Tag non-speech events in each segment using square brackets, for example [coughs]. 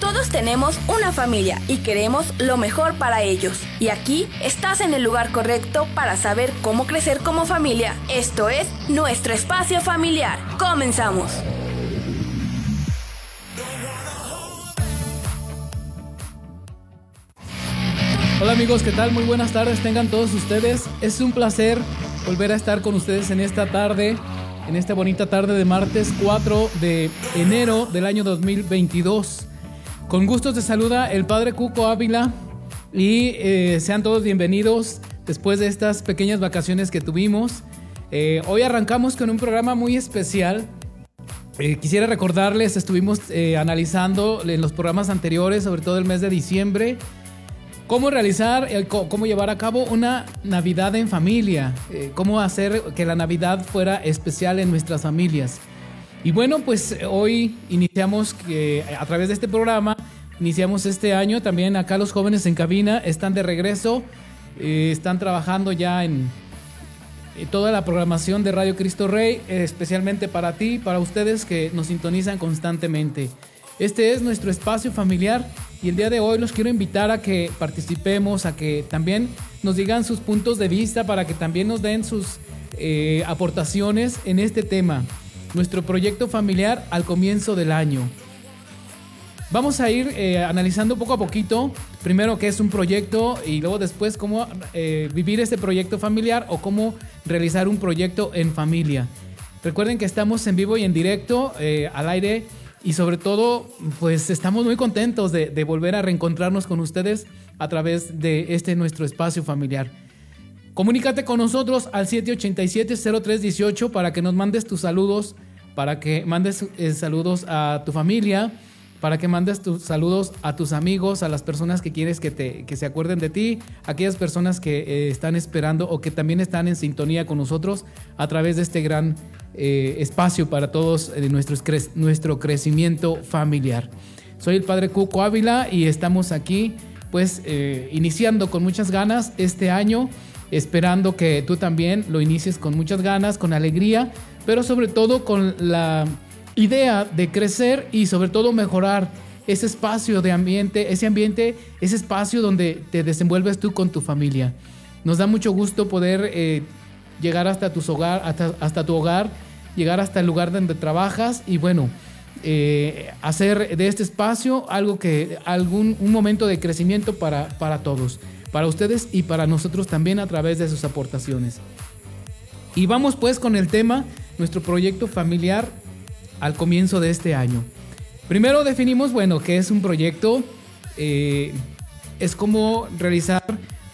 Todos tenemos una familia y queremos lo mejor para ellos. Y aquí estás en el lugar correcto para saber cómo crecer como familia. Esto es nuestro espacio familiar. Comenzamos. Hola amigos, ¿qué tal? Muy buenas tardes tengan todos ustedes. Es un placer volver a estar con ustedes en esta tarde, en esta bonita tarde de martes 4 de enero del año 2022. Con gustos te saluda el Padre Cuco Ávila y eh, sean todos bienvenidos después de estas pequeñas vacaciones que tuvimos. Eh, hoy arrancamos con un programa muy especial. Eh, quisiera recordarles, estuvimos analizando en los programas anteriores, sobre todo el mes de diciembre, cómo realizar, cómo llevar a cabo una Navidad en familia, cómo hacer que la Navidad fuera especial en nuestras familias. Y bueno, pues hoy iniciamos que a través de este programa, iniciamos este año. También acá los jóvenes en cabina están de regreso, eh, están trabajando ya en toda la programación de Radio Cristo Rey, especialmente para ti, para ustedes que nos sintonizan constantemente. Este es nuestro espacio familiar y el día de hoy los quiero invitar a que participemos, a que también nos digan sus puntos de vista, para que también nos den sus eh, aportaciones en este tema nuestro proyecto familiar al comienzo del año. Vamos a ir eh, analizando poco a poquito, primero qué es un proyecto y luego después cómo eh, vivir este proyecto familiar o cómo realizar un proyecto en familia. Recuerden que estamos en vivo y en directo, eh, al aire y sobre todo pues estamos muy contentos de, de volver a reencontrarnos con ustedes a través de este nuestro espacio familiar. Comunícate con nosotros al 787-0318 para que nos mandes tus saludos para que mandes eh, saludos a tu familia, para que mandes tus saludos a tus amigos, a las personas que quieres que, te, que se acuerden de ti, aquellas personas que eh, están esperando o que también están en sintonía con nosotros a través de este gran eh, espacio para todos de nuestro, nuestro crecimiento familiar. Soy el Padre Cuco Ávila y estamos aquí pues iniciando con muchas ganas este año, esperando que tú también lo inicies con muchas ganas, con alegría, pero sobre todo con la idea de crecer y sobre todo mejorar ese espacio de ambiente, ese ambiente, ese espacio donde te desenvuelves tú con tu familia. Nos da mucho gusto poder eh, llegar hasta, tus hogar, hasta, tu hogar, llegar hasta el lugar donde trabajas y bueno, eh, hacer de este espacio algo que, algún, un momento de crecimiento para, para todos, para ustedes y para nosotros también a través de sus aportaciones. Y vamos pues con el tema nuestro proyecto familiar al comienzo de este año. Primero definimos, bueno, qué es un proyecto. Eh, es como realizar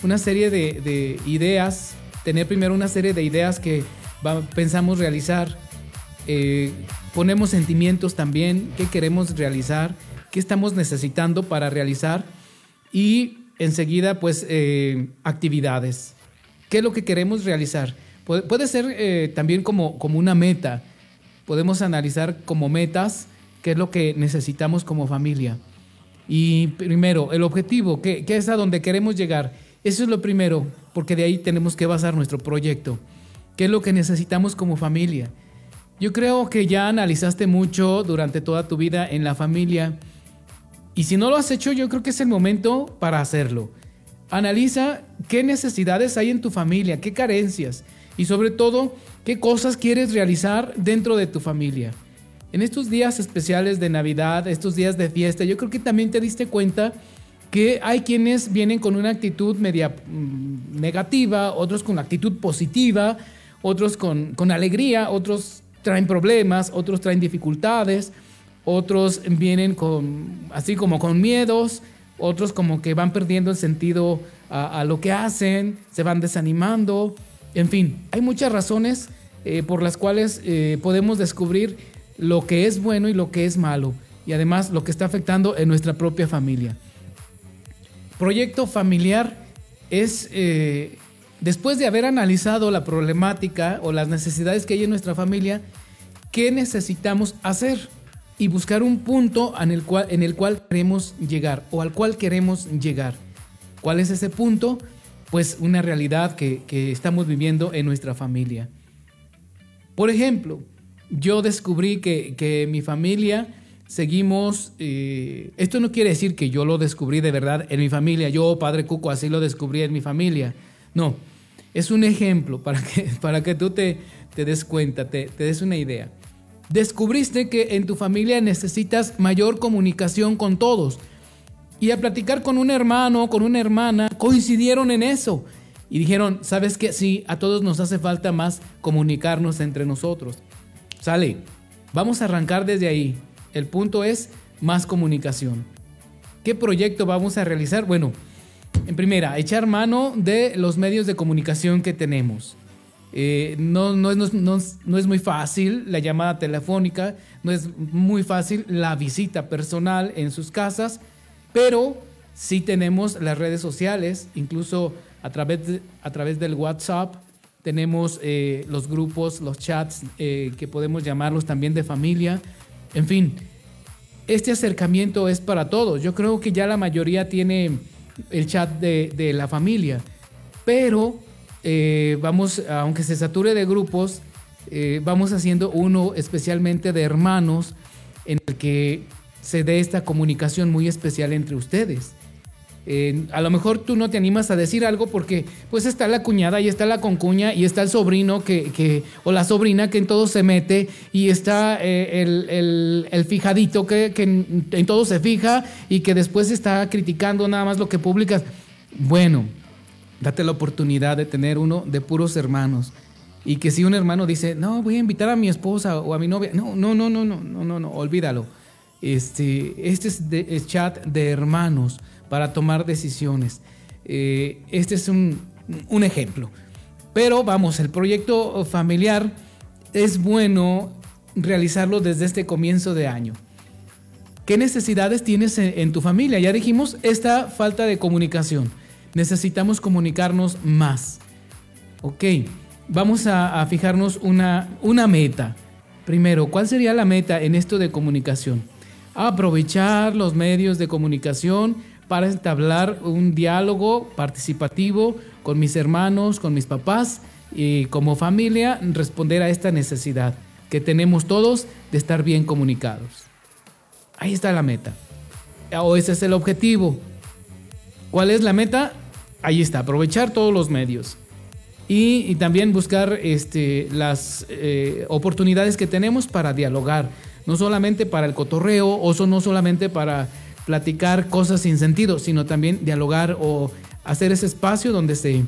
una serie de, ideas, tener primero una serie de ideas que pensamos realizar. Eh, ponemos sentimientos también, qué queremos realizar, qué estamos necesitando para realizar. Y enseguida, pues, eh, actividades. ¿Qué es lo que queremos realizar? Puede, ser eh, también como, como una meta. Podemos analizar como metas qué es lo que necesitamos como familia. Y primero, el objetivo, ¿qué, es a donde queremos llegar? Eso es lo primero, porque de ahí tenemos que basar nuestro proyecto. ¿Qué es lo que necesitamos como familia? Yo creo que ya analizaste mucho durante toda tu vida en la familia. Y si no lo has hecho, yo creo que es el momento para hacerlo. Analiza qué necesidades hay en tu familia, qué carencias, y sobre todo qué cosas quieres realizar dentro de tu familia. En estos días especiales de Navidad, estos días de fiesta, yo creo que también te diste cuenta que hay quienes vienen con una actitud media mm, negativa, otros con actitud positiva, otros con, con alegría, otros traen problemas, otros traen dificultades, otros vienen así como con miedos, otros como que van perdiendo el sentido a lo que hacen, se van desanimando, en fin, hay muchas razones eh, por las cuales eh, podemos descubrir lo que es bueno y lo que es malo, y además lo que está afectando en nuestra propia familia. Proyecto familiar es, eh, después de haber analizado la problemática o las necesidades que hay en nuestra familia, ¿qué necesitamos hacer? Y buscar un punto en el cual, en el cual queremos llegar o al cual queremos llegar. ¿Cuál es ese punto? Pues una realidad que, estamos viviendo en nuestra familia. Por ejemplo, yo descubrí que, mi familia seguimos, eh, esto no quiere decir que yo lo descubrí de verdad en mi familia, yo, Padre Cuco, así lo descubrí en mi familia. No, es un ejemplo para que, [laughs] para que tú te, te des cuenta, te, te des una idea. Descubriste que en tu familia necesitas mayor comunicación con todos. Y al platicar con un hermano, con una hermana, coincidieron en eso. Y dijeron, ¿sabes qué? Sí, a todos nos hace falta más comunicarnos entre nosotros. Sale, vamos a arrancar desde ahí. El punto es más comunicación. ¿Qué proyecto vamos a realizar? Bueno, en primera, echar mano de los medios de comunicación que tenemos. Eh, no, es muy fácil la llamada telefónica, no es muy fácil la visita personal en sus casas, pero sí tenemos las redes sociales, incluso a través, a través del WhatsApp, tenemos eh, los grupos, los chats, eh, que podemos llamarlos también de familia. En fin, este acercamiento es para todos. Yo creo que ya la mayoría tiene el chat de, la familia, pero eh, vamos, aunque se sature de grupos, vamos haciendo uno especialmente de hermanos en el que se dé esta comunicación muy especial entre ustedes a lo mejor tú no te animas a decir algo porque pues está la cuñada y está la concuña y está el sobrino que, o la sobrina que en todo se mete y está eh, el, fijadito que, en, todo se fija y que después está criticando nada más lo que publicas. Bueno, date la oportunidad de tener uno de puros hermanos. Y que si un hermano dice, no, voy a invitar a mi esposa o a mi novia, no, no, no, no, no, no, no, no olvídalo. Este, este es, de, chat de hermanos para tomar decisiones. Eh, este es un, ejemplo. Pero vamos, el proyecto familiar es bueno realizarlo desde este comienzo de año. ¿Qué necesidades tienes en, tu familia? Ya dijimos, esta falta de comunicación. Necesitamos comunicarnos más. Ok, vamos a, fijarnos una, una meta. Primero, ¿cuál sería la meta en esto de comunicación? Aprovechar los medios de comunicación para entablar un diálogo participativo con mis hermanos, con mis papás y como familia responder a esta necesidad que tenemos todos de estar bien comunicados. Ahí está la meta. O ese es el objetivo. ¿Cuál es la meta? Ahí está, aprovechar todos los medios. Y, también buscar este, las eh, oportunidades que tenemos para dialogar. No solamente para el cotorreo, o no solamente para platicar cosas sin sentido, sino también dialogar o hacer ese espacio donde se,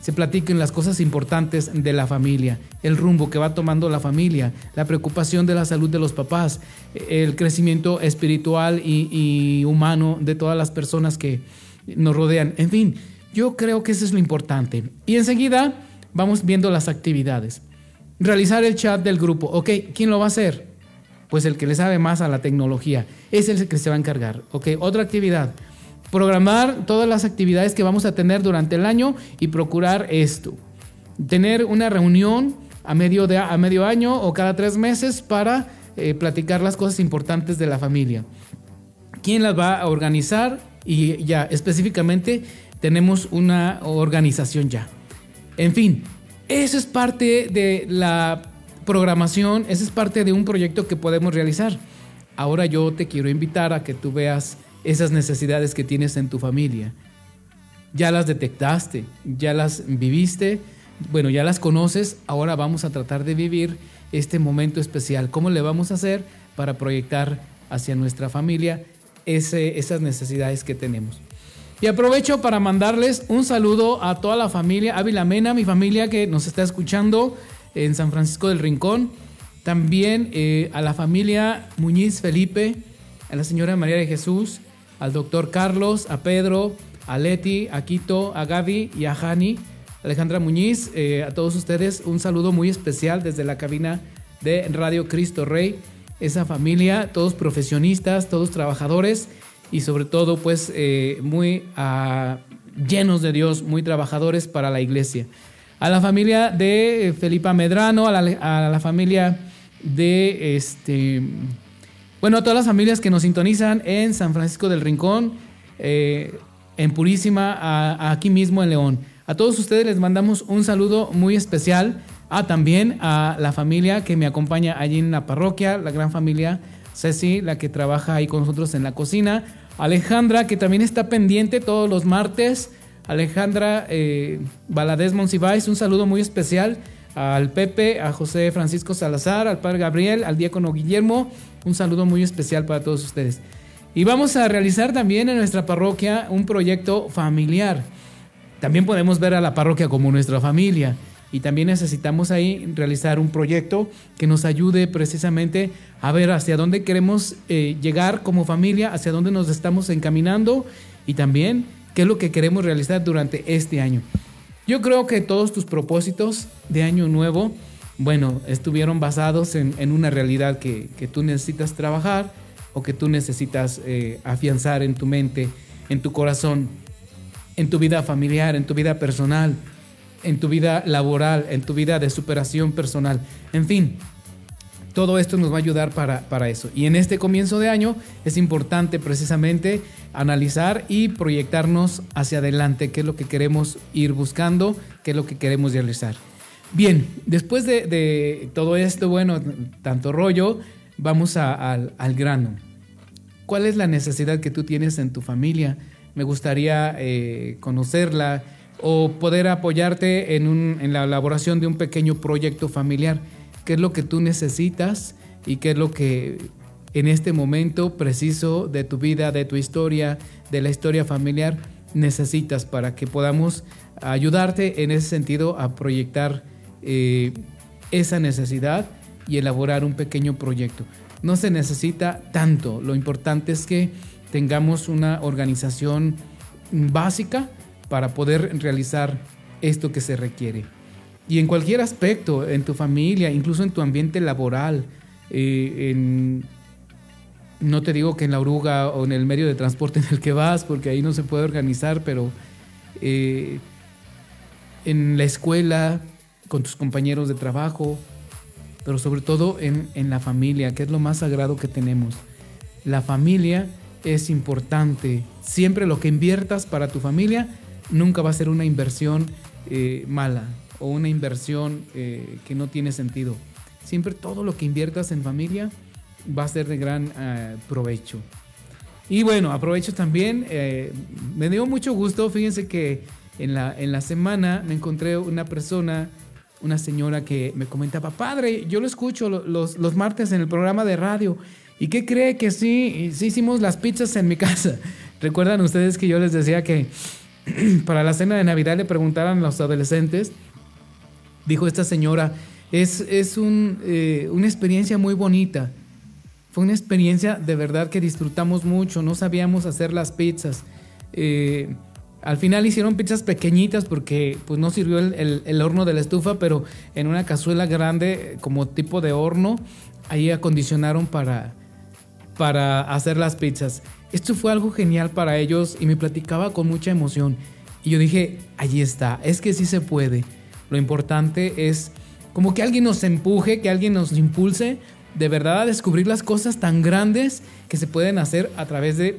se platiquen las cosas importantes de la familia, el rumbo que va tomando la familia, la preocupación de la salud de los papás, el crecimiento espiritual y, humano de todas las personas que nos rodean. En fin, yo creo que eso es lo importante. Y enseguida vamos viendo las actividades. Realizar el chat del grupo. Ok, ¿quién lo va a hacer? Pues el que le sabe más a la tecnología es el que se va a encargar. Ok, otra actividad. Programar todas las actividades que vamos a tener durante el año y procurar esto. Tener una reunión a medio, de, a medio año o cada tres meses para eh, platicar las cosas importantes de la familia. ¿Quién las va a organizar? Y ya, específicamente tenemos una organización ya. En fin, eso es parte de la programación, esa es parte de un proyecto que podemos realizar. Ahora yo te quiero invitar a que tú veas esas necesidades que tienes en tu familia. Ya las detectaste, ya las viviste, bueno, ya las conoces, ahora vamos a tratar de vivir este momento especial. ¿Cómo le vamos a hacer para proyectar hacia nuestra familia esas necesidades que tenemos? Y aprovecho para mandarles un saludo a toda la familia Ávila Mena, mi familia que nos está escuchando en San Francisco del Rincón. También eh, a la familia Muñiz Felipe, a la señora María de Jesús, al doctor Carlos, a Pedro, a Leti, a Quito, a Gaby y a Jani. Alejandra Muñiz, eh, a todos ustedes un saludo muy especial desde la cabina de Radio Cristo Rey. Esa familia, todos profesionistas, todos trabajadores y sobre todo pues eh, muy ah, llenos de Dios, muy trabajadores para la iglesia a la familia de Felipa Medrano, a la, familia de este. Bueno, a todas las familias que nos sintonizan en San Francisco del Rincón, eh, en Purísima, aquí mismo en León. A todos ustedes les mandamos un saludo muy especial. a también a la familia que me acompaña allí en la parroquia, la gran familia Ceci, la que trabaja ahí con nosotros en la cocina. Alejandra, que también está pendiente todos los martes. Alejandra eh, Monsiváis, un saludo muy especial al Pepe, a José Francisco Salazar, al Padre Gabriel, al Diácono Guillermo. Un saludo muy especial para todos ustedes. Y vamos a realizar también en nuestra parroquia un proyecto familiar. También podemos ver a la parroquia como nuestra familia y también necesitamos ahí realizar un proyecto que nos ayude precisamente a ver hacia dónde queremos eh, llegar como familia, hacia dónde nos estamos encaminando y también qué es lo que queremos realizar durante este año. Yo creo que todos tus propósitos de año nuevo, bueno, estuvieron basados en, una realidad que, tú necesitas trabajar o que tú necesitas eh, afianzar en tu mente, en tu corazón, en tu vida familiar, en tu vida personal en tu vida laboral, en tu vida de superación personal. En fin, todo esto nos va a ayudar para, para, eso. Y en este comienzo de año es importante precisamente analizar y proyectarnos hacia adelante, qué es lo que queremos ir buscando, qué es lo que queremos realizar. Bien, después de, todo esto, bueno, tanto rollo, vamos al, grano. ¿Cuál es la necesidad que tú tienes en tu familia? Me gustaría eh, conocerla, o poder apoyarte en, la elaboración de un pequeño proyecto familiar. ¿Qué es lo que tú necesitas y qué es lo que en este momento preciso de tu vida, de tu historia, de la historia familiar, necesitas para que podamos ayudarte en ese sentido a proyectar eh, esa necesidad y elaborar un pequeño proyecto. No se necesita tanto, lo importante es que tengamos una organización básica para poder realizar esto que se requiere. Y en cualquier aspecto, en tu familia, incluso en tu ambiente laboral, eh, no te digo que en la oruga o en el medio de transporte en el que vas, porque ahí no se puede organizar, pero eh, en la escuela, con tus compañeros de trabajo, pero sobre todo en, en la familia, que es lo más sagrado que tenemos. La familia es importante. Siempre lo que inviertas para tu familia nunca va a ser una inversión eh, mala o una inversión eh, que no tiene sentido. Siempre todo lo que inviertas en familia va a ser de gran eh, provecho. Y bueno, aprovecho también, me dio mucho gusto, fíjense que en la, en la semana me encontré una persona, una señora que me comentaba, padre, yo lo escucho los, los martes en el programa de radio. ¿Y qué cree que sí? Sí hicimos las pizzas en mi [laughs] casa. ¿Recuerdan ustedes que yo les decía que [clears throat] para la cena de Navidad le preguntaron a los adolescentes, dijo esta señora, es, es eh, una experiencia muy bonita. Fue una experiencia de verdad que disfrutamos mucho, no sabíamos hacer las pizzas. Eh, al final hicieron pizzas pequeñitas porque pues, no sirvió el, el, horno de la estufa, pero en una cazuela grande como tipo de horno, ahí acondicionaron para, para hacer las pizzas. Esto fue algo genial para ellos y me platicaba con mucha emoción. Y yo dije, allí está, es que sí se puede. Lo importante es como que alguien nos empuje, que alguien nos impulse de verdad a descubrir las cosas tan grandes que se pueden hacer a través de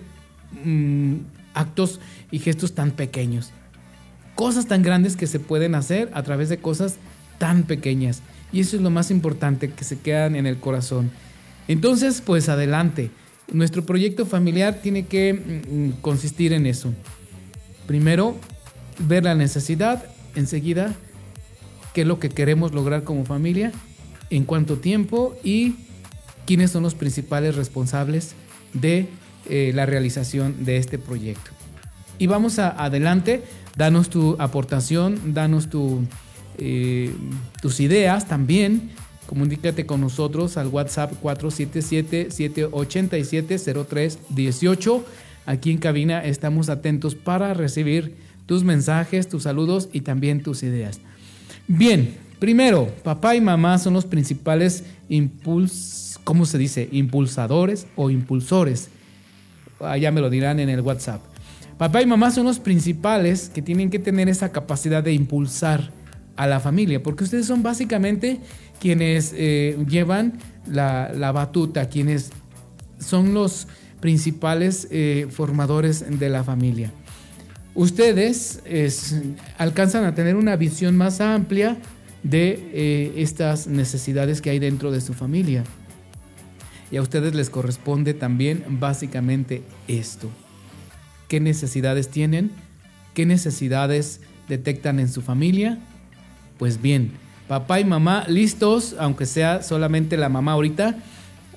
mm, actos y gestos tan pequeños. Cosas tan grandes que se pueden hacer a través de cosas tan pequeñas. Y eso es lo más importante, que se quedan en el corazón. Entonces, pues adelante. Nuestro proyecto familiar tiene que mm, consistir en eso. Primero, ver la necesidad, enseguida, qué es lo que queremos lograr como familia, en cuánto tiempo y quiénes son los principales responsables de eh, la realización de este proyecto. Y vamos adelante, danos tu aportación, danos eh, tus ideas también Comunícate con nosotros al WhatsApp 477-787-0318. Aquí en cabina estamos atentos para recibir tus mensajes, tus saludos y también tus ideas. Bien, primero, papá y mamá son los principales impuls, ¿cómo se dice? Impulsadores o impulsores. Allá me lo dirán en el WhatsApp. Papá y mamá son los principales que tienen que tener esa capacidad de impulsar a la familia, porque ustedes son básicamente quienes eh, llevan la, batuta, quienes son los principales eh, formadores de la familia. Ustedes alcanzan a tener una visión más amplia de eh, estas necesidades que hay dentro de su familia. y a ustedes les corresponde también básicamente esto. ¿Qué necesidades tienen? ¿Qué necesidades detectan en su familia? Pues bien, papá y mamá listos, aunque sea solamente la mamá ahorita,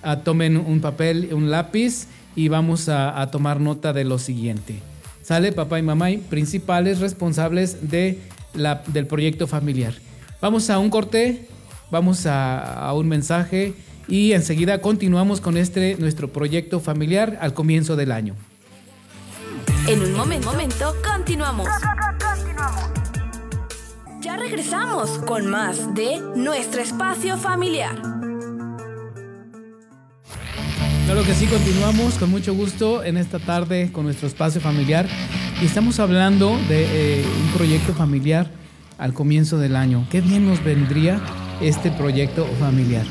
a tomen un papel, un lápiz y vamos a, tomar nota de lo siguiente. Sale papá y mamá, principales responsables de la, del proyecto familiar. Vamos a un corte, vamos a, un mensaje y enseguida continuamos con este nuestro proyecto familiar al comienzo del año. En un momento, momento continuamos. Ya regresamos con más de nuestro espacio familiar. Claro que sí, continuamos con mucho gusto en esta tarde con nuestro espacio familiar y estamos hablando de eh, un proyecto familiar al comienzo del año. Qué bien nos vendría este proyecto familiar.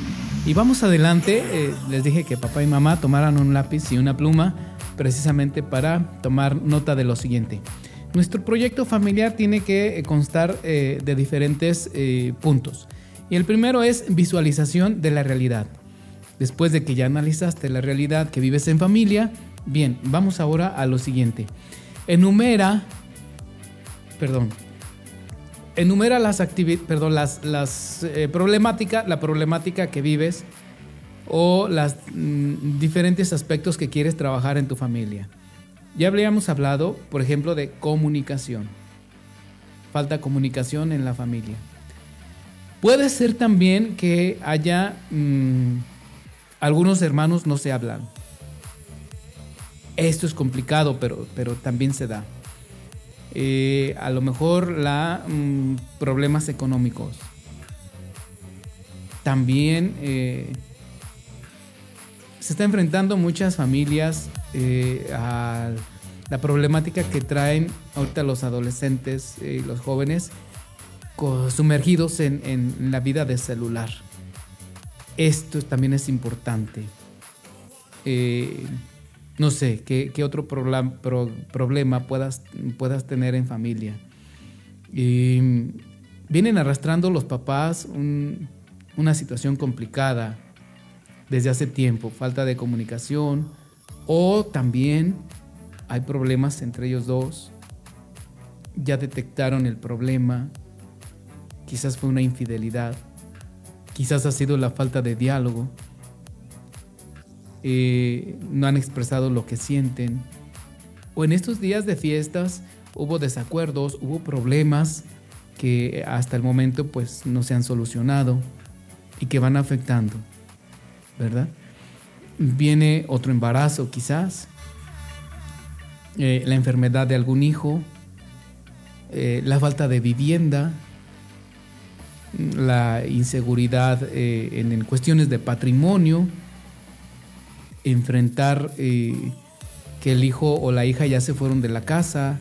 Y vamos adelante, eh, les dije que papá y mamá tomaran un lápiz y una pluma precisamente para tomar nota de lo siguiente. Nuestro proyecto familiar tiene que constar eh, de diferentes puntos. Y el primero es visualización de la realidad. Después de que ya analizaste la realidad que vives en familia, bien, vamos ahora a lo siguiente. Enumera, perdón, enumera las perdón, las, las eh, problemáticas, la problemática que vives o los mm, diferentes aspectos que quieres trabajar en tu familia. Ya habríamos hablado, por ejemplo, de comunicación. Falta comunicación en la familia. Puede ser también que haya mm, algunos hermanos no se hablan. Esto es complicado, pero, pero también se da. Eh, a lo mejor la mm, problemas económicos. También eh, se está enfrentando muchas familias eh, a la problemática que traen ahorita los adolescentes y los jóvenes sumergidos en, en la vida de celular esto también es importante. Eh, no sé, ¿qué, otro problema puedas, puedas tener en familia? vienen arrastrando los papás una situación complicada desde hace tiempo, falta de comunicación o también hay problemas entre ellos dos, ya detectaron el problema, quizás fue una infidelidad Quizás ha sido la falta de diálogo. Eh, no han expresado lo que sienten. O en estos días de fiestas hubo desacuerdos, hubo problemas que hasta el momento pues no se han solucionado y que van afectando, ¿verdad? Viene otro embarazo quizás, eh, la enfermedad de algún hijo, eh, la falta de vivienda, la inseguridad eh, en, cuestiones de patrimonio, enfrentar eh, que el hijo o la hija ya se fueron de la casa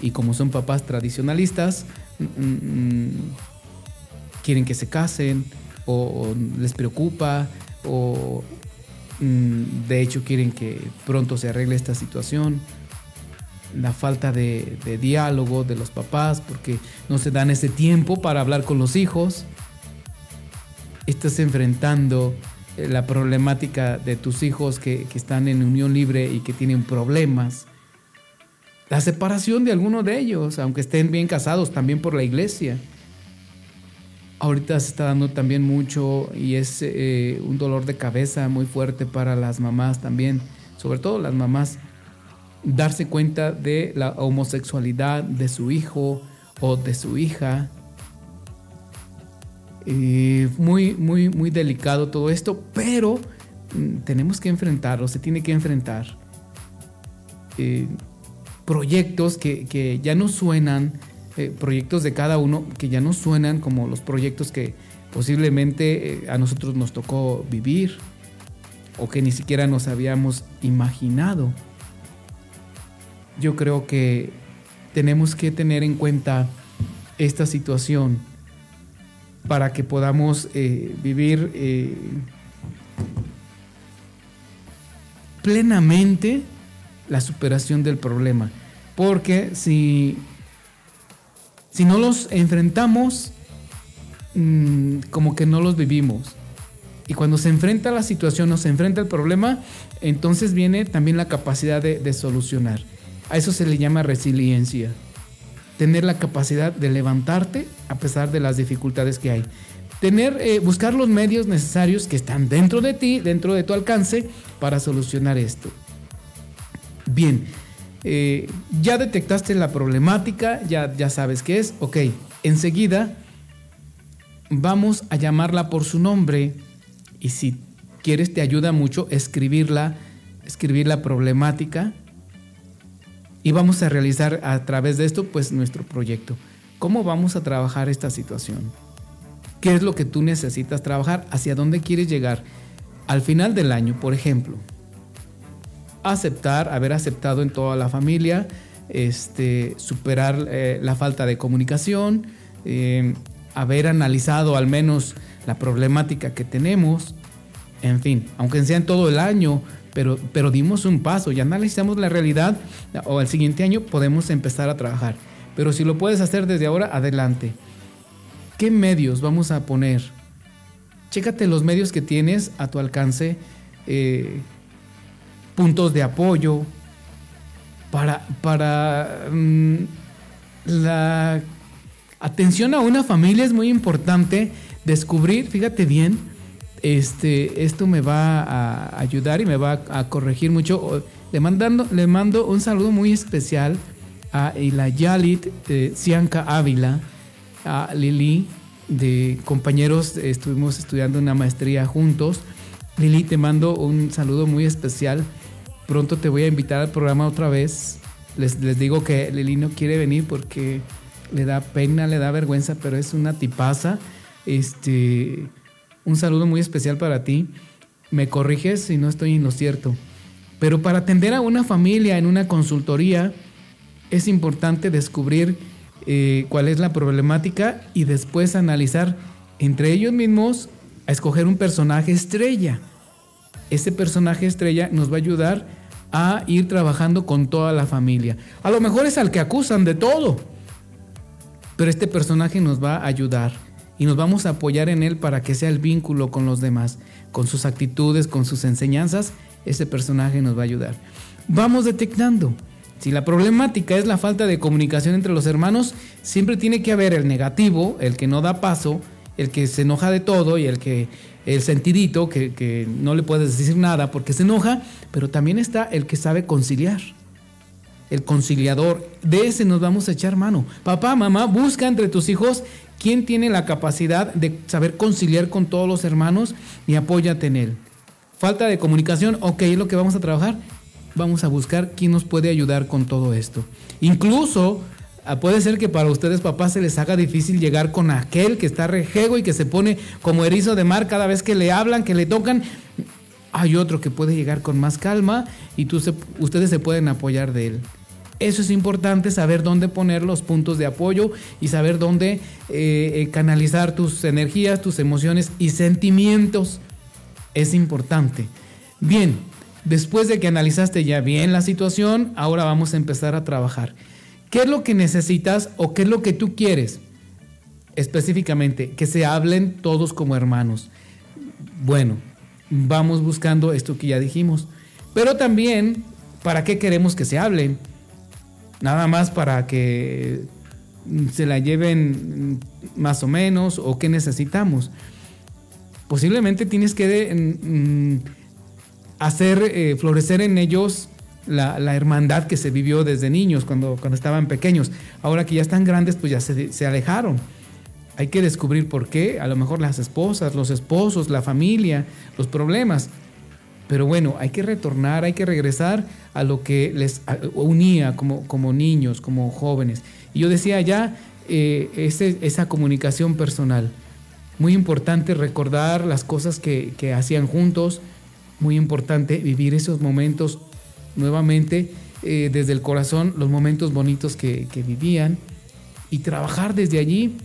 y como son papás tradicionalistas, mm, mm, quieren que se casen o, les preocupa o mm, de hecho quieren que pronto se arregle esta situación la falta de, diálogo de los papás porque no se dan ese tiempo para hablar con los hijos. Estás enfrentando eh, la problemática de tus hijos que, están en unión libre y que tienen problemas. La separación de alguno de ellos, aunque estén bien casados, también por la iglesia. Ahorita se está dando también mucho y es eh, un dolor de cabeza muy fuerte para las mamás también, sobre todo las mamás darse cuenta de la homosexualidad de su hijo o de su hija. muy, muy, muy delicado todo esto, pero mm, tenemos que enfrentarlo, se tiene que enfrentar. Eh, proyectos que, ya no suenan, eh, proyectos de cada uno que ya no suenan como los proyectos que posiblemente eh, a nosotros nos tocó vivir o que ni siquiera nos habíamos imaginado yo creo que tenemos que tener en cuenta esta situación para que podamos eh, vivir eh, plenamente la superación del problema. Porque si, si no los enfrentamos, mm, como que no los vivimos. Y cuando se enfrenta la situación o se enfrenta al problema, entonces viene también la capacidad de, solucionar. A eso se le llama resiliencia. Tener la capacidad de levantarte a pesar de las dificultades que hay. Tener, eh, buscar los medios necesarios que están dentro de ti, dentro de tu alcance, para solucionar esto. Bien, eh, ya detectaste la problemática, ya, ya sabes qué es. Ok, enseguida vamos a llamarla por su nombre y si quieres te ayuda mucho escribirla, escribir la problemática y vamos a realizar a través de esto pues nuestro proyecto. ¿Cómo vamos a trabajar esta situación? ¿Qué es lo que tú necesitas trabajar? ¿Hacia dónde quieres llegar? Al final del año, por ejemplo, aceptar, haber aceptado en toda la familia, este, superar eh, la falta de comunicación, eh, haber analizado al menos la problemática que tenemos, en fin, aunque sea en todo el año, pero, pero dimos un paso y analizamos la realidad, o el siguiente año podemos empezar a trabajar. Pero si lo puedes hacer desde ahora, adelante. ¿Qué medios vamos a poner? Chécate los medios que tienes a tu alcance, eh, puntos de apoyo, para, para mm, la atención a una familia es muy importante descubrir, fíjate bien, este, esto me va a ayudar y me va a corregir mucho. Le, mandando, le mando un saludo muy especial a Yalit de Cianca Ávila, a Lili, de compañeros, estuvimos estudiando una maestría juntos. Lili, te mando un saludo muy especial. Pronto te voy a invitar al programa otra vez. Les, les digo que Lili no quiere venir porque le da pena, le da vergüenza, pero es una tipaza. Este, un saludo muy especial para ti. Me corriges si no estoy en lo cierto. Pero para atender a una familia en una consultoría es importante descubrir eh, cuál es la problemática y después analizar entre ellos mismos a escoger un personaje estrella. Ese personaje estrella nos va a ayudar a ir trabajando con toda la familia. A lo mejor es al que acusan de todo, pero este personaje nos va a ayudar y nos vamos a apoyar en él para que sea el vínculo con los demás, con sus actitudes, con sus enseñanzas, ese personaje nos va a ayudar. Vamos detectando. Si la problemática es la falta de comunicación entre los hermanos, siempre tiene que haber el negativo, el que no da paso, el que se enoja de todo y el que el sentidito que, que no le puedes decir nada porque se enoja, pero también está el que sabe conciliar el conciliador. De ese nos vamos a echar mano. Papá, mamá, busca entre tus hijos quién tiene la capacidad de saber conciliar con todos los hermanos y apóyate en él. Falta de comunicación, ok, es lo que vamos a trabajar. Vamos a buscar quién nos puede ayudar con todo esto. Incluso ah, puede ser que para ustedes papás se les haga difícil llegar con aquel que está rejego y que se pone como erizo de mar cada vez que le hablan, que le tocan. Hay otro que puede llegar con más calma y tú ustedes se pueden apoyar de él. Eso es importante, saber dónde poner los puntos de apoyo y saber dónde eh, eh, canalizar tus energías, tus emociones y sentimientos. Es importante. Bien, después de que analizaste ya bien la situación, ahora vamos a empezar a trabajar. ¿Qué es lo que necesitas o qué es lo que tú quieres? Específicamente, que se hablen todos como hermanos. Bueno, vamos buscando esto que ya dijimos. Pero también, ¿para qué queremos que se hablen? Nada más para que se la lleven más o menos o qué necesitamos. Posiblemente tienes que mm, hacer eh, florecer en ellos la, hermandad que se vivió desde niños, cuando, cuando estaban pequeños. Ahora que ya están grandes, pues ya se, se alejaron. Hay que descubrir por qué. A lo mejor las esposas, los esposos, la familia, los problemas. Pero bueno, hay que retornar, hay que regresar a lo que les unía como, como niños, como jóvenes. Y yo decía ya, eh, esa comunicación personal. Muy importante recordar las cosas que, hacían juntos, muy importante vivir esos momentos nuevamente eh, desde el corazón, los momentos bonitos que, vivían y trabajar desde allí,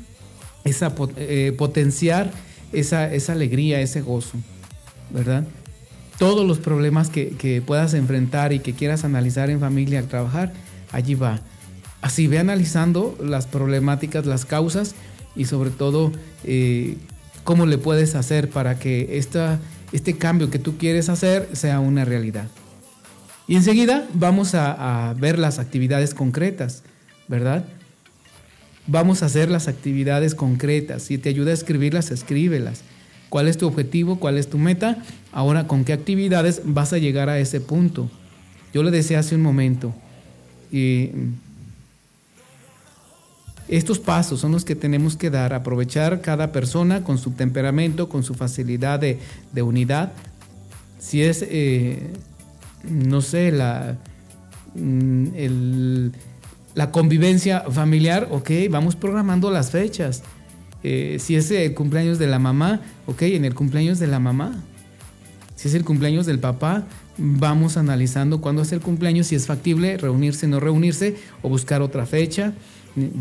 esa, eh, potenciar esa, esa alegría, ese gozo, ¿verdad? Todos los problemas que, puedas enfrentar y que quieras analizar en familia al trabajar, allí va. Así ve analizando las problemáticas, las causas y sobre todo eh, cómo le puedes hacer para que esta, este cambio que tú quieres hacer sea una realidad. Y enseguida vamos a, a ver las actividades concretas, ¿verdad? Vamos a hacer las actividades concretas. Si te ayuda a escribirlas, escríbelas. ¿Cuál es tu objetivo? ¿Cuál es tu meta? Ahora, ¿con qué actividades vas a llegar a ese punto? Yo le decía hace un momento, y estos pasos son los que tenemos que dar, aprovechar cada persona con su temperamento, con su facilidad de, unidad. Si es, eh, no sé, la, mm, la convivencia familiar, ok, vamos programando las fechas. Eh, si es el cumpleaños de la mamá, ok, en el cumpleaños de la mamá. Si es el cumpleaños del papá, vamos analizando cuándo es el cumpleaños, si es factible reunirse, no reunirse o buscar otra fecha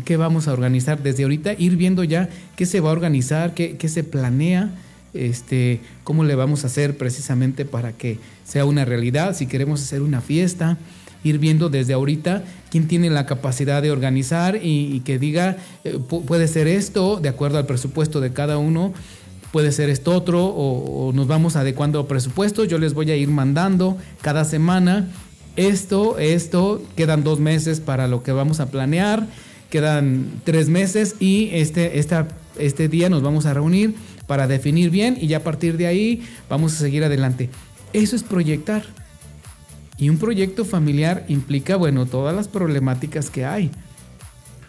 qué vamos a organizar desde ahorita, ir viendo ya qué se va a organizar, qué, se planea, este, cómo le vamos a hacer precisamente para que sea una realidad, si queremos hacer una fiesta, ir viendo desde ahorita quién tiene la capacidad de organizar y, que diga, eh, puede ser esto, de acuerdo al presupuesto de cada uno, puede ser esto otro, o, nos vamos adecuando a presupuestos, yo les voy a ir mandando cada semana esto, esto, quedan dos meses para lo que vamos a planear Quedan tres meses y este, este día nos vamos a reunir para definir bien y ya a partir de ahí vamos a seguir adelante. Eso es proyectar. Y un proyecto familiar implica, bueno, todas las problemáticas que hay.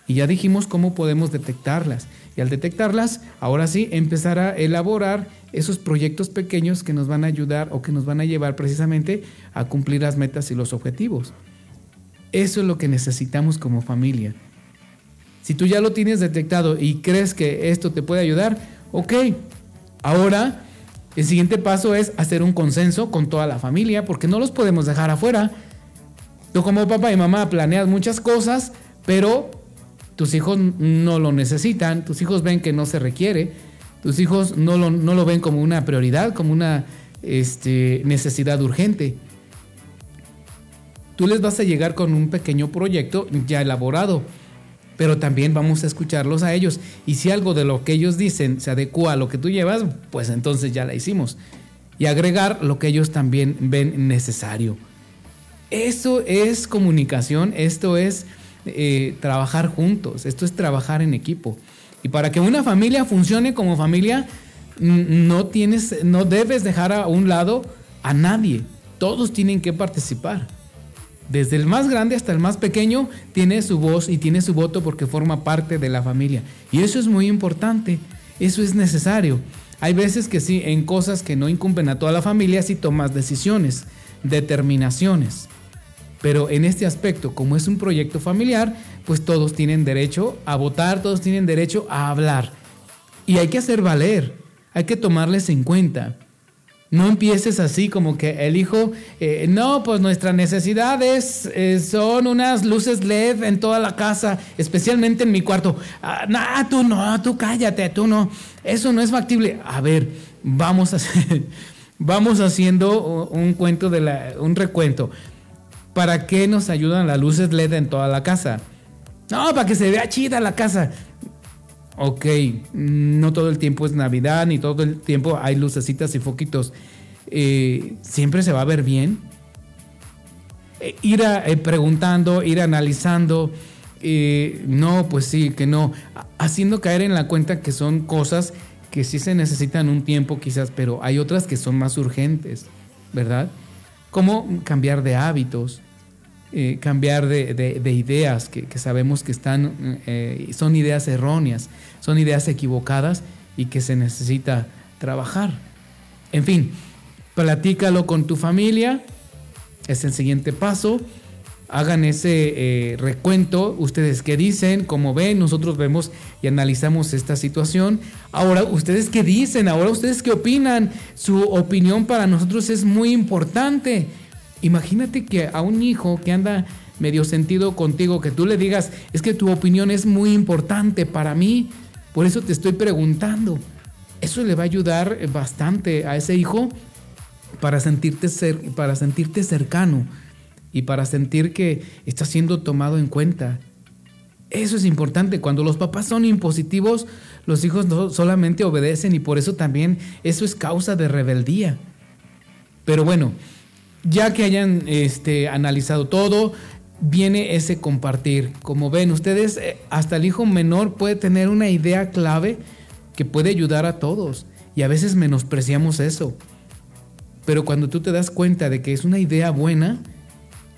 Y ya dijimos cómo podemos detectarlas. Y al detectarlas, ahora sí, empezar a elaborar esos proyectos pequeños que nos van a ayudar o que nos van a llevar precisamente a cumplir las metas y los objetivos. Eso es lo que necesitamos como familia. Si tú ya lo tienes detectado y crees que esto te puede ayudar, ok. Ahora, el siguiente paso es hacer un consenso con toda la familia, porque no los podemos dejar afuera. Tú como papá y mamá planeas muchas cosas, pero tus hijos no lo necesitan, tus hijos ven que no se requiere, tus hijos no lo, no lo ven como una prioridad, como una este, necesidad urgente. Tú les vas a llegar con un pequeño proyecto ya elaborado pero también vamos a escucharlos a ellos. Y si algo de lo que ellos dicen se adecua a lo que tú llevas, pues entonces ya la hicimos. Y agregar lo que ellos también ven necesario. Eso es comunicación, esto es eh, trabajar juntos, esto es trabajar en equipo. Y para que una familia funcione como familia, no tienes, no debes dejar a un lado a nadie. Todos tienen que participar. Desde el más grande hasta el más pequeño tiene su voz y tiene su voto porque forma parte de la familia. Y eso es muy importante, eso es necesario. Hay veces que sí, en cosas que no incumben a toda la familia, sí tomas decisiones, determinaciones. Pero en este aspecto, como es un proyecto familiar, pues todos tienen derecho a votar, todos tienen derecho a hablar. Y hay que hacer valer, hay que tomarles en cuenta. No empieces así como que el hijo, eh, no, pues nuestra necesidad es, eh, son unas luces LED en toda la casa, especialmente en mi cuarto. Ah, no, tú no, tú cállate, tú no. Eso no es factible. A ver, vamos, a [laughs] vamos haciendo un cuento de la, un recuento. ¿Para qué nos ayudan las luces LED en toda la casa? No, para que se vea chida la casa ok, no todo el tiempo es Navidad, ni todo el tiempo hay lucecitas y foquitos. Eh, siempre se va a ver bien. Eh, ir eh, preguntando, ir analizando. no, pues sí, que no. Haciendo caer en la cuenta que son cosas que sí se necesitan un tiempo quizás, pero hay otras que son más urgentes, ¿verdad? Como cambiar de hábitos, cambiar de, ideas que, sabemos que están, son ideas erróneas, son ideas equivocadas y que se necesita trabajar. En fin, platícalo con tu familia, es el siguiente paso. Hagan ese eh, recuento, ustedes qué dicen, cómo ven, nosotros vemos y analizamos esta situación. Ahora, ustedes qué dicen, ahora ustedes qué opinan, su opinión para nosotros es muy importante Imagínate que a un hijo que anda medio sentido contigo, que tú le digas, es que tu opinión es muy importante para mí, por eso te estoy preguntando. Eso le va a ayudar bastante a ese hijo para sentirte, para sentirte cercano y para sentir que está siendo tomado en cuenta. Eso es importante. Cuando los papás son impositivos, los hijos no solamente obedecen y por eso también eso es causa de rebeldía. Pero bueno, ya que hayan este, analizado todo, viene ese compartir. Como ven ustedes, eh, hasta el hijo menor puede tener una idea clave que puede ayudar a todos. Y a veces menospreciamos eso. Pero cuando tú te das cuenta de que es una idea buena,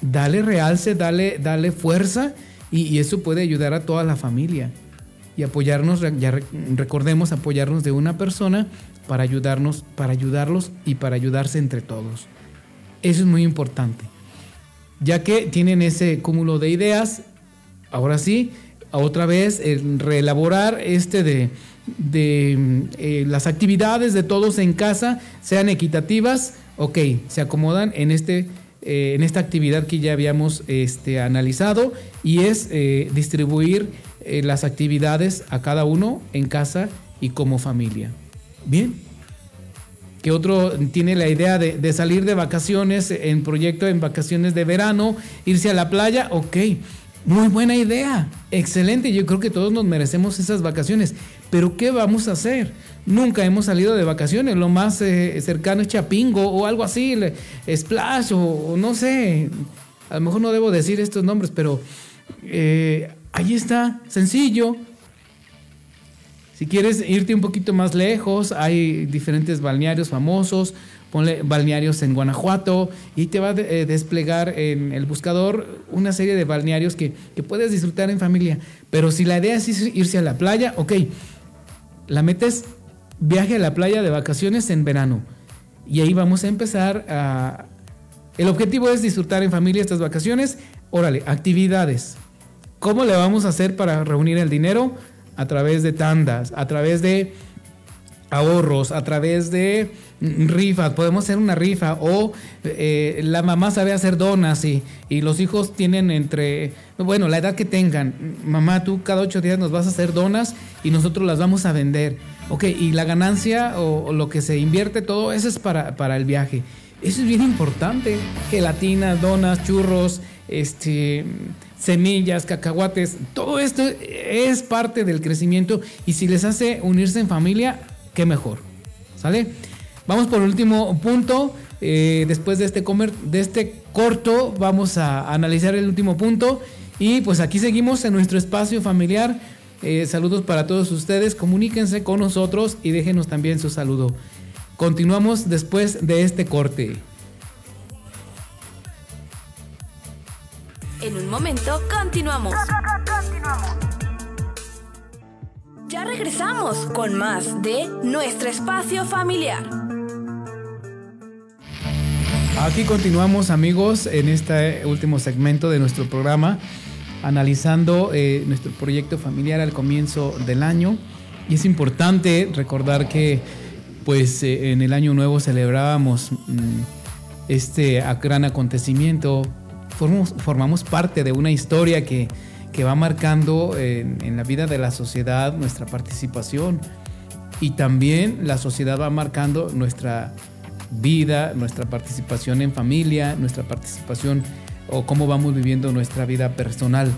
dale realce, dale, dale fuerza y, eso puede ayudar a toda la familia. Y apoyarnos, ya recordemos apoyarnos de una persona para ayudarnos, para ayudarlos y para ayudarse entre todos. Eso es muy importante. Ya que tienen ese cúmulo de ideas, ahora sí, otra vez reelaborar este de, de eh, las actividades de todos en casa sean equitativas, ok, se acomodan en, este, eh, en esta actividad que ya habíamos este, analizado y es eh, distribuir las actividades a cada uno en casa y como familia. Bien. Que otro tiene la idea de, salir de vacaciones en proyecto en vacaciones de verano, irse a la playa, ok muy buena idea, excelente. Yo creo que todos nos merecemos esas vacaciones. Pero ¿qué vamos a hacer? Nunca hemos salido de vacaciones. Lo más eh, cercano es Chapingo o algo así, Splash o, no sé. A lo mejor no debo decir estos nombres, pero eh, ahí está, sencillo. Si quieres irte un poquito más lejos, hay diferentes balnearios famosos ponle balnearios en Guanajuato y te va a eh, desplegar en el buscador una serie de balnearios que, puedes disfrutar en familia. Pero si la idea es irse a la playa, ok, la metes viaje a la playa de vacaciones en verano. Y ahí vamos a empezar a... El objetivo es disfrutar en familia estas vacaciones. Órale, actividades. ¿Cómo le vamos a hacer para reunir el dinero? A través de tandas, a través de ahorros, a través de rifa, podemos hacer una rifa o eh, la mamá sabe hacer donas y, y, los hijos tienen entre, bueno, la edad que tengan, mamá, tú cada ocho días nos vas a hacer donas y nosotros las vamos a vender. Ok, y la ganancia o, lo que se invierte, todo eso es para, para, el viaje. Eso es bien importante. Gelatinas, donas, churros, este, semillas, cacahuates, todo esto es parte del crecimiento y si les hace unirse en familia, qué mejor. ¿Sale? Vamos por último punto. Eh, después de este, comer, de este corto, vamos a analizar el último punto. Y pues aquí seguimos en nuestro espacio familiar. Eh, saludos para todos ustedes. Comuníquense con nosotros y déjenos también su saludo. Continuamos después de este corte. En un momento continuamos. Ya regresamos con más de nuestro espacio familiar. Aquí continuamos amigos en este último segmento de nuestro programa, analizando eh, nuestro proyecto familiar al comienzo del año. Y es importante recordar que pues eh, en el año nuevo celebrábamos mm, este gran acontecimiento, formamos, parte de una historia que, que va marcando en, en la vida de la sociedad nuestra participación y también la sociedad va marcando nuestra vida, nuestra participación en familia, nuestra participación o cómo vamos viviendo nuestra vida personal.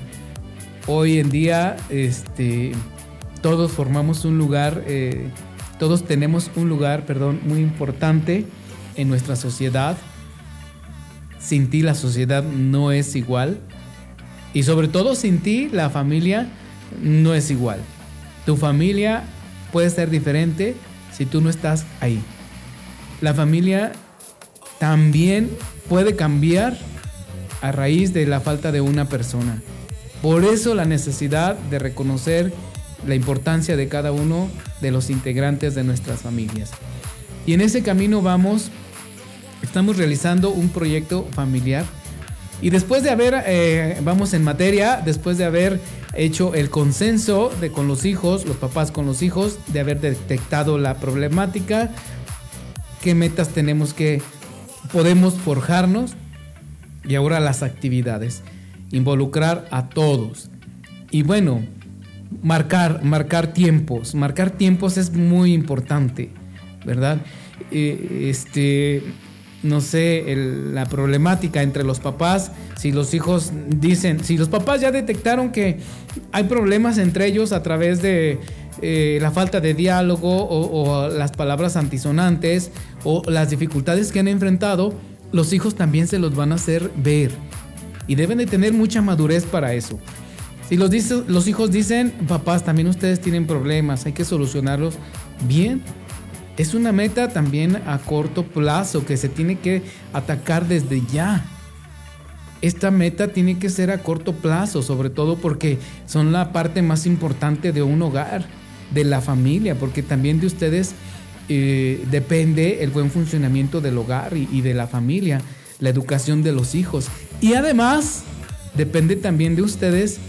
Hoy en día, este, todos formamos un lugar, eh, todos tenemos un lugar, perdón, muy importante en nuestra sociedad. Sin ti la sociedad no es igual. Y sobre todo sin ti la familia no es igual. Tu familia puede ser diferente si tú no estás ahí la familia también puede cambiar a raíz de la falta de una persona. Por eso la necesidad de reconocer la importancia de cada uno de los integrantes de nuestras familias. Y en ese camino vamos, estamos realizando un proyecto familiar. Y después de haber, eh, vamos en materia, después de haber hecho el consenso de con los hijos, los papás con los hijos, de haber detectado la problemática, qué metas tenemos que podemos forjarnos y ahora las actividades, involucrar a todos. Y bueno, marcar, marcar tiempos, marcar tiempos es muy importante, ¿verdad? Eh, este, no sé, la problemática entre los papás, si los hijos dicen, si los papás ya detectaron que hay problemas entre ellos a través de eh, la falta de diálogo o, las palabras antisonantes o las dificultades que han enfrentado, los hijos también se los van a hacer ver. Y deben de tener mucha madurez para eso. Si los, los hijos dicen, papás, también ustedes tienen problemas, hay que solucionarlos bien, es una meta también a corto plazo que se tiene que atacar desde ya. Esta meta tiene que ser a corto plazo, sobre todo porque son la parte más importante de un hogar, de la familia, porque también de ustedes eh, depende el buen funcionamiento del hogar y, y de la familia, la educación de los hijos. Y además depende también de ustedes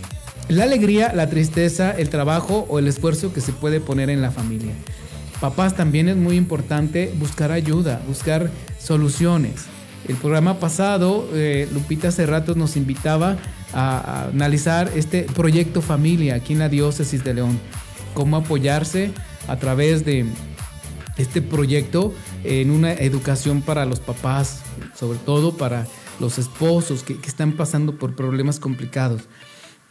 la alegría, la tristeza, el trabajo o el esfuerzo que se puede poner en la familia. Papás, también es muy importante buscar ayuda, buscar soluciones. El programa pasado, eh, Lupita hace rato nos invitaba a, analizar este proyecto familia aquí en la diócesis de León. Cómo apoyarse a través de este proyecto en una educación para los papás, sobre todo para los esposos que, que están pasando por problemas complicados.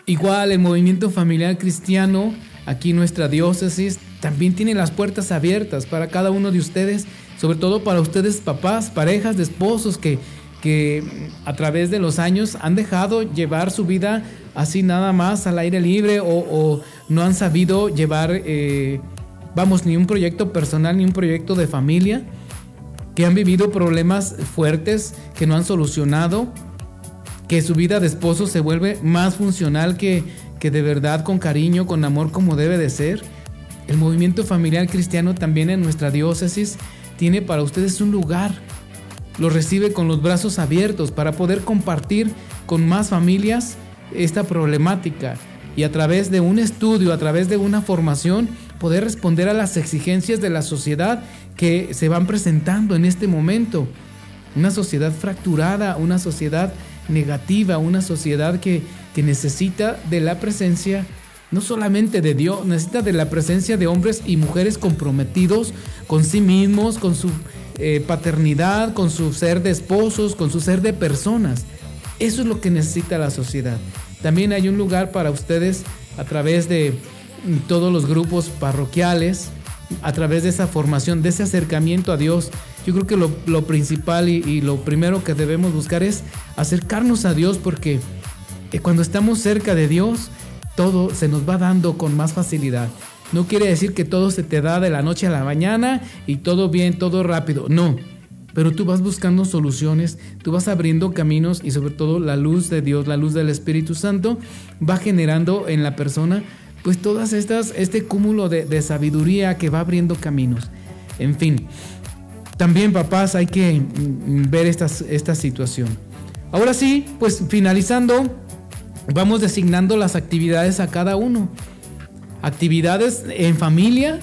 Igual el movimiento familiar cristiano aquí en nuestra diócesis también tiene las puertas abiertas para cada uno de ustedes, sobre todo para ustedes papás, parejas de esposos que, que a través de los años han dejado llevar su vida así nada más al aire libre o, no han sabido llevar, eh, vamos, ni un proyecto personal ni un proyecto de familia, que han vivido problemas fuertes que no han solucionado que su vida de esposo se vuelve más funcional que, que de verdad con cariño, con amor como debe de ser. El movimiento familiar cristiano también en nuestra diócesis tiene para ustedes un lugar. Lo recibe con los brazos abiertos para poder compartir con más familias esta problemática y a través de un estudio, a través de una formación, poder responder a las exigencias de la sociedad que se van presentando en este momento. Una sociedad fracturada, una sociedad negativa, una sociedad que, necesita de la presencia no solamente de Dios, necesita de la presencia de hombres y mujeres comprometidos con sí mismos, con su eh, paternidad, con su ser de esposos, con su ser de personas. Eso es lo que necesita la sociedad. También hay un lugar para ustedes a través de todos los grupos parroquiales, a través de esa formación, de ese acercamiento a Dios yo creo que lo, principal y, lo primero que debemos buscar es acercarnos a Dios porque eh, cuando estamos cerca de Dios, todo se nos va dando con más facilidad. No quiere decir que todo se te da de la noche a la mañana y todo bien, todo rápido. No, pero tú vas buscando soluciones, tú vas abriendo caminos y sobre todo la luz de Dios, la luz del Espíritu Santo va generando en la persona pues todas estas, este cúmulo de, sabiduría que va abriendo caminos. En fin, también papás hay que mm, ver esta, esta situación. Ahora sí, pues finalizando, vamos designando las actividades a cada uno. Actividades en familia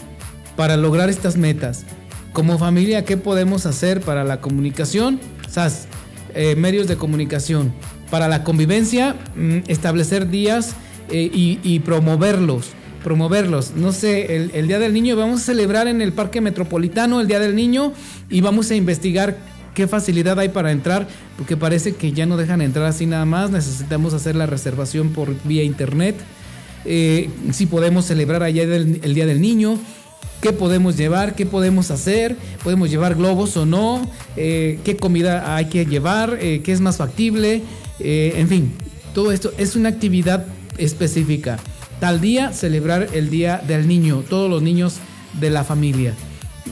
para lograr estas metas. Como familia, ¿qué podemos hacer para la comunicación? SAS, eh, medios de comunicación. Para la convivencia, mm, establecer días eh, y, y promoverlos promoverlos. No sé, el, Día del Niño vamos a celebrar en el Parque Metropolitano el Día del Niño y vamos a investigar qué facilidad hay para entrar, porque parece que ya no dejan entrar así nada más, necesitamos hacer la reservación por vía internet. Eh, si podemos celebrar allá el, Día del Niño, qué podemos llevar, qué podemos hacer, podemos llevar globos o no, eh, qué comida hay que llevar, eh, qué es más factible, en fin, todo esto es una actividad específica. Tal día celebrar el Día del Niño, todos los niños de la familia.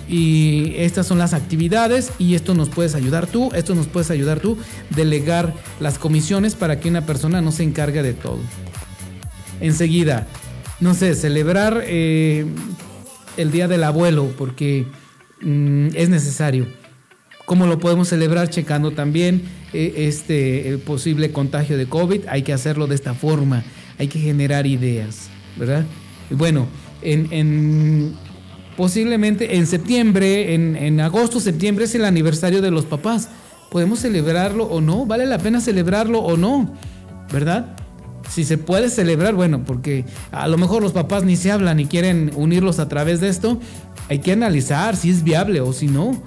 Y estas son las actividades y esto nos puedes ayudar tú, esto nos puedes ayudar tú, delegar las comisiones para que una persona no se encargue de todo. Enseguida, no sé, celebrar eh, el Día del Abuelo porque mm, es necesario. ¿Cómo lo podemos celebrar? Checando también eh, este posible contagio de COVID. Hay que hacerlo de esta forma hay que generar ideas, ¿verdad? Bueno, en, posiblemente en septiembre, en, agosto, septiembre es el aniversario de los papás. ¿Podemos celebrarlo o no? ¿Vale la pena celebrarlo o no? ¿Verdad? Si se puede celebrar, bueno, porque a lo mejor los papás ni se hablan ni quieren unirlos a través de esto, hay que analizar si es viable o si no.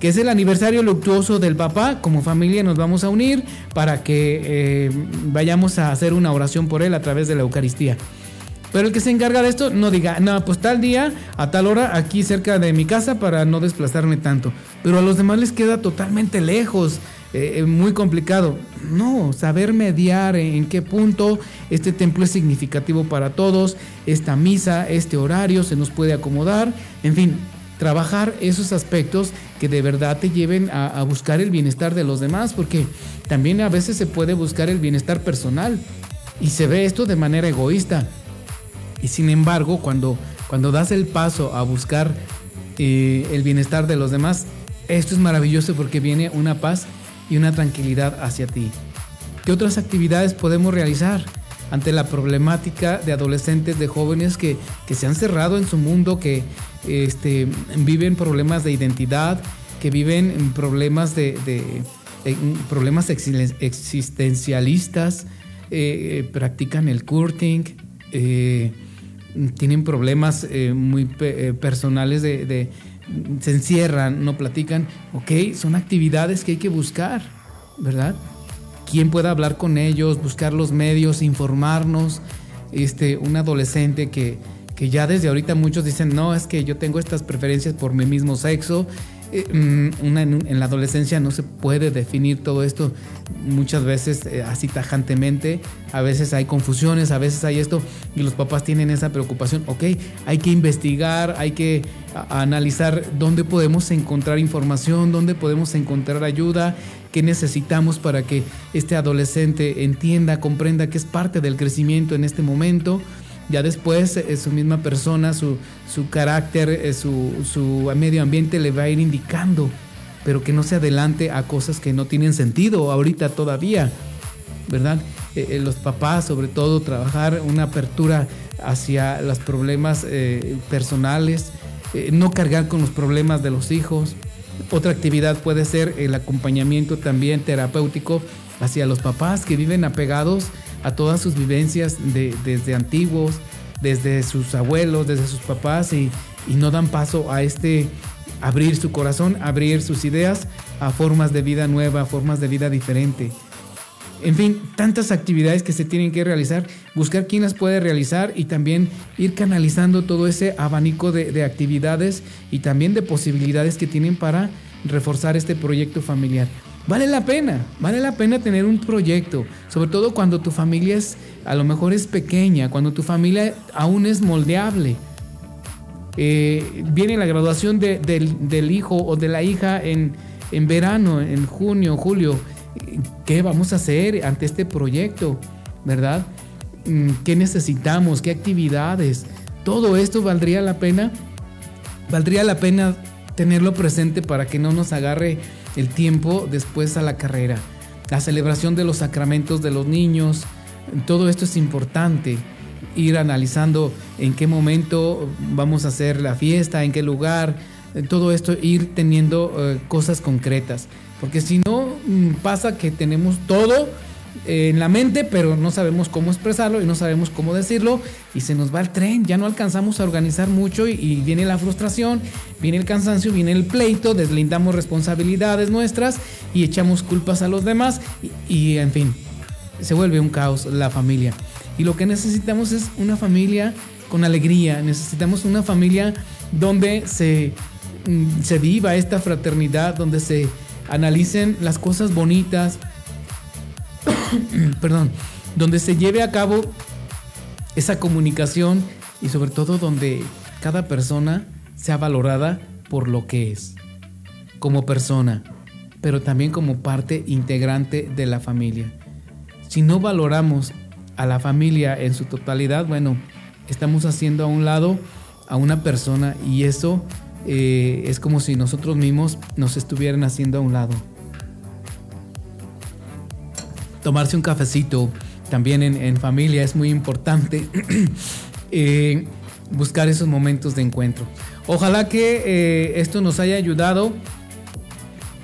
que es el aniversario luctuoso del papá. Como familia nos vamos a unir para que eh, vayamos a hacer una oración por él a través de la Eucaristía. Pero el que se encarga de esto no diga, no, pues tal día, a tal hora, aquí cerca de mi casa para no desplazarme tanto. Pero a los demás les queda totalmente lejos, eh, eh, muy complicado. No, saber mediar en qué punto este templo es significativo para todos, esta misa, este horario se nos puede acomodar, en fin, trabajar esos aspectos que de verdad te lleven a, buscar el bienestar de los demás, porque también a veces se puede buscar el bienestar personal y se ve esto de manera egoísta. Y sin embargo, cuando, cuando das el paso a buscar eh, el bienestar de los demás, esto es maravilloso porque viene una paz y una tranquilidad hacia ti. ¿Qué otras actividades podemos realizar? ante la problemática de adolescentes, de jóvenes que, se han cerrado en su mundo, que este, viven problemas de identidad, que viven problemas de, problemas existencialistas, eh, eh, practican el courting, eh, tienen problemas muy personales de, se encierran, no platican. Ok, son actividades que hay que buscar, ¿verdad? quién pueda hablar con ellos, buscar los medios, informarnos. Este, un adolescente que, que ya desde ahorita muchos dicen, no, es que yo tengo estas preferencias por mi mismo sexo eh, mm, en, la adolescencia no se puede definir todo esto muchas veces eh, así tajantemente, a veces hay confusiones, a veces hay esto y los papás tienen esa preocupación, ok, hay que investigar, hay que analizar dónde podemos encontrar información, dónde podemos encontrar ayuda, qué necesitamos para que este adolescente entienda, comprenda que es parte del crecimiento en este momento ya después eh, su misma persona, su, carácter, eh, su, medio ambiente le va a ir indicando, pero que no se adelante a cosas que no tienen sentido ahorita todavía, ¿verdad? Eh, los papás, sobre todo, trabajar una apertura hacia los problemas personales, no cargar con los problemas de los hijos. Otra actividad puede ser el acompañamiento también terapéutico hacia los papás que viven apegados a todas sus vivencias desde antiguos, desde sus abuelos, desde sus papás y, no dan paso a este abrir su corazón, abrir sus ideas a formas de vida nueva, formas de vida diferente. En fin, tantas actividades que se tienen que realizar, buscar quién las puede realizar y también ir canalizando todo ese abanico de, de actividades y también de posibilidades que tienen para reforzar este proyecto familiar. Vale la pena, vale la pena tener un proyecto, sobre todo cuando tu familia es, a lo mejor es pequeña, cuando tu familia aún es moldeable. Eh, viene la graduación del, hijo o de la hija en, en verano, en junio, julio. ¿Qué vamos a hacer ante este proyecto? ¿Verdad? Mm, ¿Qué necesitamos? ¿Qué actividades? Todo esto valdría la pena. Valdría la pena tenerlo presente para que no nos agarre el tiempo después a la carrera. La celebración de los sacramentos de los niños, todo esto es importante. Ir analizando en qué momento vamos a hacer la fiesta, en qué lugar, todo esto, ir teniendo eh, cosas concretas. Porque si no, mm, pasa que tenemos todo en la mente, pero no sabemos cómo expresarlo y no sabemos cómo decirlo y se nos va el tren, ya no alcanzamos a organizar mucho y, viene la frustración, viene el cansancio, viene el pleito, deslindamos responsabilidades nuestras y echamos culpas a los demás y, en fin, se vuelve un caos la familia. Y lo que necesitamos es una familia con alegría, necesitamos una familia donde se, mm, se viva esta fraternidad, donde se analicen las cosas bonitas, [coughs] perdón, donde se lleve a cabo esa comunicación y sobre todo donde cada persona sea valorada por lo que es, como persona, pero también como parte integrante de la familia. Si no valoramos a la familia en su totalidad, bueno, estamos haciendo a un lado a una persona y eso eh, es como si nosotros mismos nos estuvieran haciendo a un lado tomarse un cafecito también en, familia es muy importante. [clears throat] Eh, buscar esos momentos de encuentro. Ojalá que eh, esto nos haya ayudado.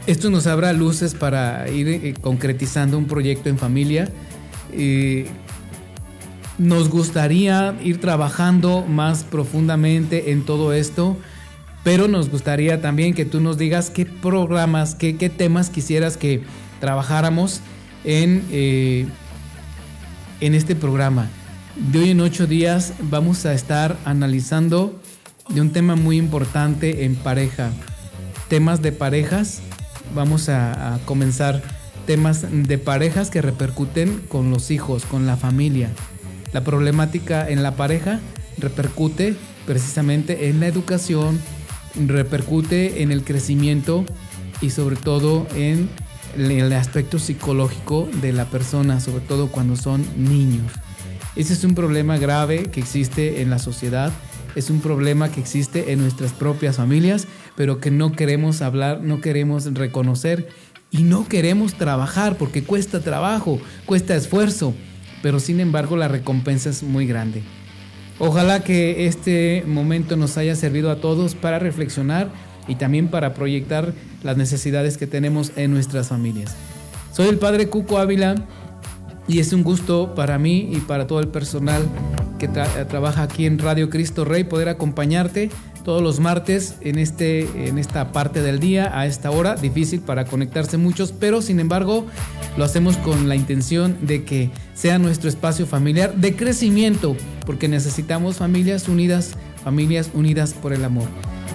Esto nos abra luces para ir eh, concretizando un proyecto en familia. nos gustaría ir trabajando más profundamente en todo esto. pero nos gustaría también que tú nos digas qué programas, qué, qué temas quisieras que trabajáramos en, eh, en este programa. De hoy en ocho días vamos a estar analizando de un tema muy importante en pareja. Temas de parejas. Vamos a, a comenzar temas de parejas que repercuten con los hijos, con la familia. La problemática en la pareja repercute precisamente en la educación, repercute en el crecimiento y sobre todo en el aspecto psicológico de la persona, sobre todo cuando son niños. Ese es un problema grave que existe en la sociedad, es un problema que existe en nuestras propias familias, pero que no queremos hablar, no queremos reconocer y no queremos trabajar porque cuesta trabajo, cuesta esfuerzo, pero sin embargo la recompensa es muy grande. Ojalá que este momento nos haya servido a todos para reflexionar y también para proyectar las necesidades que tenemos en nuestras familias. Soy el Padre Cuco Ávila y es un gusto para mí y para todo el personal que trabaja aquí en Radio Cristo Rey poder acompañarte todos los martes en, este, en esta parte del día a esta hora. Difícil para conectarse muchos, pero sin embargo lo hacemos con la intención de que sea nuestro espacio familiar de crecimiento, porque necesitamos familias unidas, familias unidas por el amor.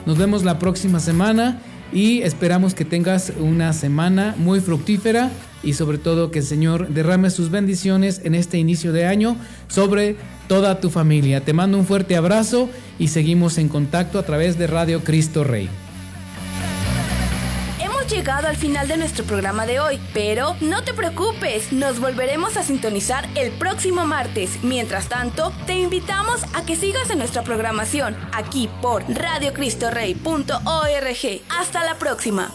Nos vemos la próxima semana y esperamos que tengas una semana muy fructífera y sobre todo que el Señor derrame sus bendiciones en este inicio de año sobre toda tu familia. Te mando un fuerte abrazo y seguimos en contacto a través de Radio Cristo Rey Llegado al final de nuestro programa de hoy, pero no te preocupes, nos volveremos a sintonizar el próximo martes. Mientras tanto, te invitamos a que sigas en nuestra programación aquí por radiocristorrey.org. Hasta la próxima.